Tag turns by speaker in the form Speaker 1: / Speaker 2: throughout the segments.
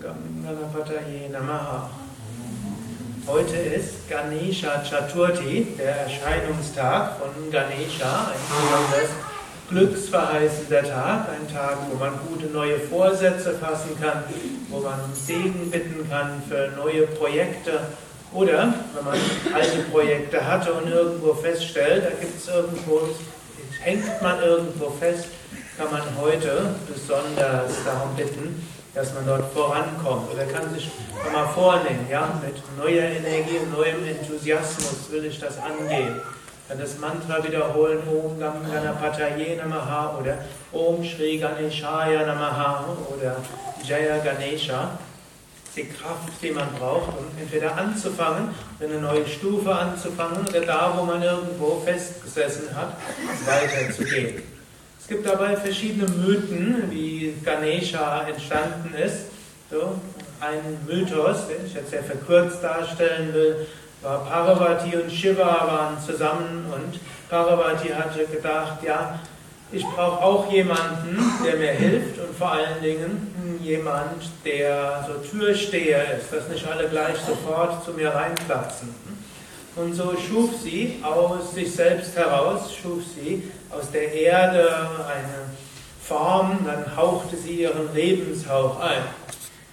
Speaker 1: Gam Ganapataye Namaha. Heute ist Ganesha Chaturthi, der Erscheinungstag von Ganesha, ein besonders glücksverheißender Tag, ein Tag, wo man gute neue Vorsätze fassen kann, wo man Segen bitten kann für neue Projekte oder wenn man alte Projekte hatte und irgendwo feststellt, da gibt es irgendwo, hängt man irgendwo fest, kann man heute besonders darum bitten, dass man dort vorankommt. Oder kann sich mal vornehmen, ja, mit neuer Energie neuem Enthusiasmus will ich das angehen. Kann das Mantra wiederholen, Om Gam Ganapataye Namaha oder Om Shri Ganeshaya Namaha oder Jaya Ganesha. Die Kraft, die man braucht, um entweder anzufangen, eine neue Stufe anzufangen oder da, wo man irgendwo festgesessen hat, weiterzugehen gibt dabei verschiedene Mythen, wie Ganesha entstanden ist. So, ein Mythos, den ich jetzt sehr verkürzt darstellen will, war Parvati und Shiva waren zusammen und Parvati hatte gedacht, ja, ich brauche auch jemanden, der mir hilft und vor allen Dingen jemand, der so Türsteher ist, dass nicht alle gleich sofort zu mir reinplatzen. Und so schuf sie aus sich selbst heraus, schuf sie aus der Erde eine Form, dann hauchte sie ihren Lebenshauch ein.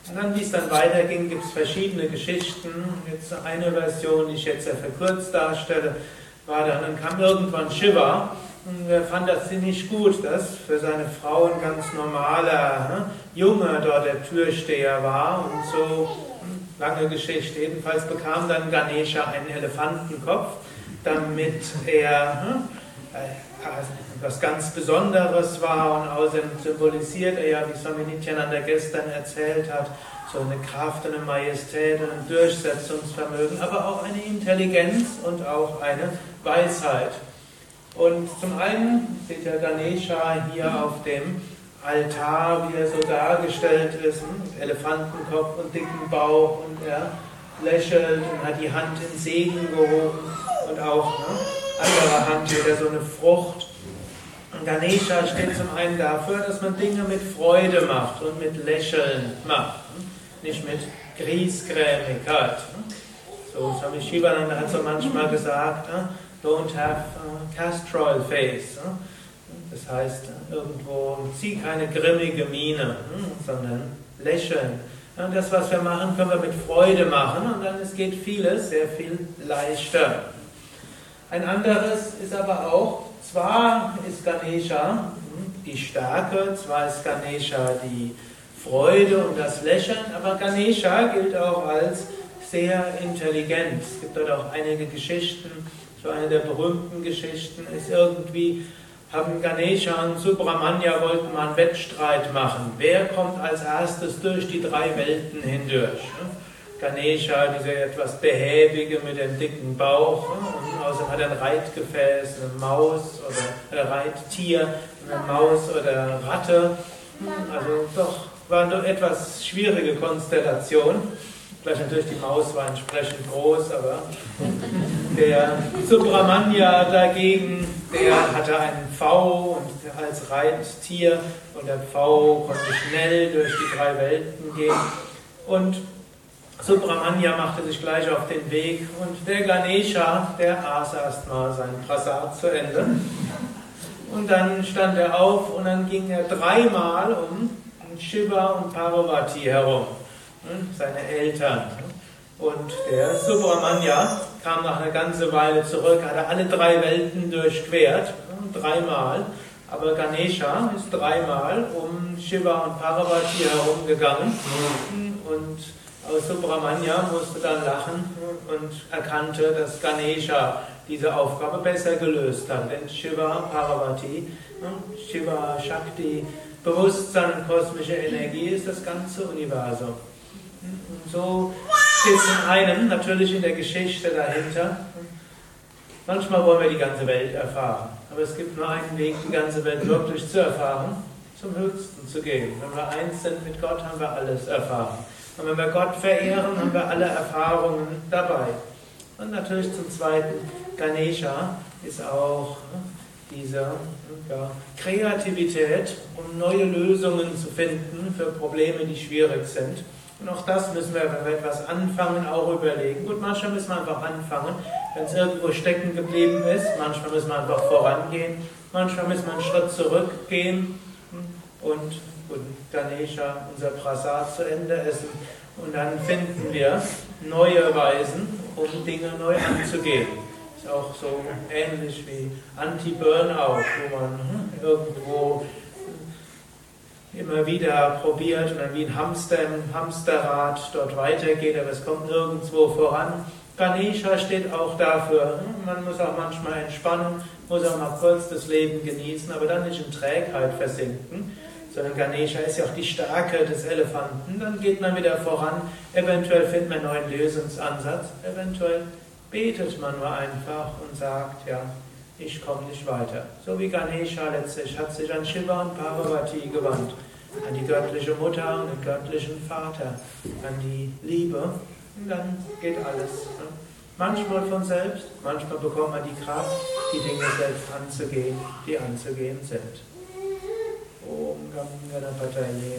Speaker 1: Und dann, wie es dann weiterging, gibt es verschiedene Geschichten. Jetzt eine Version, die ich jetzt sehr verkürzt darstelle, war dann, dann kam irgendwann Shiva und er fand das ziemlich gut, dass für seine Frau ein ganz normaler ne, Junge dort der Türsteher war und so lange Geschichte. Jedenfalls bekam dann Ganesha einen Elefantenkopf, damit er hm, etwas ganz Besonderes war und außerdem symbolisiert er ja, wie Swami Nityananda gestern erzählt hat, so eine Kraft, eine Majestät, ein Durchsetzungsvermögen, aber auch eine Intelligenz und auch eine Weisheit. Und zum einen sieht ja Ganesha hier auf dem Altar, wie er so dargestellt ist, mit Elefantenkopf und dicken Bauch und er lächelt und hat die Hand in Segen gehoben und auch ne, andere Hand wieder so eine Frucht. Und Ganesha steht zum einen dafür, dass man Dinge mit Freude macht und mit Lächeln macht, nicht mit Griesgrämigkeit. So Swami Shivananda hat so manchmal gesagt, don't have a castrol face. Das heißt, irgendwo zieh keine grimmige Miene, hm, sondern lächeln. Und das, was wir machen, können wir mit Freude machen und dann es geht vieles sehr viel leichter. Ein anderes ist aber auch, zwar ist Ganesha hm, die Stärke, zwar ist Ganesha die Freude und das Lächeln, aber Ganesha gilt auch als sehr intelligent. Es gibt dort auch einige Geschichten, so eine der berühmten Geschichten ist irgendwie, haben Ganesha und Subramanya wollten mal einen Wettstreit machen. Wer kommt als erstes durch die drei Welten hindurch? Ganesha, dieser etwas behäbige mit dem dicken Bauch, und außerdem hat er ein Reitgefäß, eine Maus oder ein Reittier, eine Maus oder Ratte. Also doch, war eine etwas schwierige Konstellation. Vielleicht natürlich die Maus war entsprechend groß, aber der Subramanya dagegen, der hatte einen V und als Reittier und der V konnte schnell durch die drei Welten gehen. Und Subramanya machte sich gleich auf den Weg und der Ganesha, der aß erstmal seinen Prasad zu Ende. Und dann stand er auf und dann ging er dreimal um Shiva und Parvati herum seine Eltern. Und der Subramanya kam nach einer ganzen Weile zurück, hatte alle drei Welten durchquert, dreimal. Aber Ganesha ist dreimal um Shiva und Parvati herumgegangen. Und Subramanya musste dann lachen und erkannte, dass Ganesha diese Aufgabe besser gelöst hat. Denn Shiva, Parvati, Shiva, Shakti, Bewusstsein kosmische Energie ist das ganze Universum. Und so es in einem, natürlich in der Geschichte dahinter. Manchmal wollen wir die ganze Welt erfahren, aber es gibt nur einen Weg, die ganze Welt wirklich zu erfahren, zum Höchsten zu gehen. Wenn wir eins sind mit Gott, haben wir alles erfahren. Und wenn wir Gott verehren, haben wir alle Erfahrungen dabei. Und natürlich zum Zweiten, Ganesha ist auch diese ja, Kreativität, um neue Lösungen zu finden für Probleme, die schwierig sind Und auch das müssen wir, wenn wir etwas anfangen, auch überlegen. Gut, manchmal müssen wir einfach anfangen, wenn es irgendwo stecken geblieben ist. Manchmal müssen wir einfach vorangehen. Manchmal müssen wir einen Schritt zurückgehen und, und Ganesha, unser Prasad, zu Ende essen. Und dann finden wir neue Weisen, um Dinge neu anzugehen. Ist auch so ähnlich wie Anti-Burnout, wo man irgendwo immer wieder probiert und dann wie ein Hamster im Hamsterrad dort weitergeht, aber es kommt nirgendwo voran. Ganesha steht auch dafür, hm, man muss auch manchmal entspannen, muss auch mal kurz das Leben genießen, aber dann nicht in Trägheit versinken, sondern Ganesha ist ja auch die Stärke des Elefanten, dann geht man wieder voran, eventuell findet man einen neuen Lösungsansatz, eventuell betet man nur einfach und sagt, ja, ich komme nicht weiter. So wie Ganesha letztlich hat sich an Shiva und Parvati gewandt, an die göttliche Mutter und den göttlichen Vater, an die Liebe. Und dann geht alles. Ne? Manchmal von selbst, manchmal bekommt man die Kraft, die Dinge selbst anzugehen, die anzugehen sind. Om Gam Ganapataye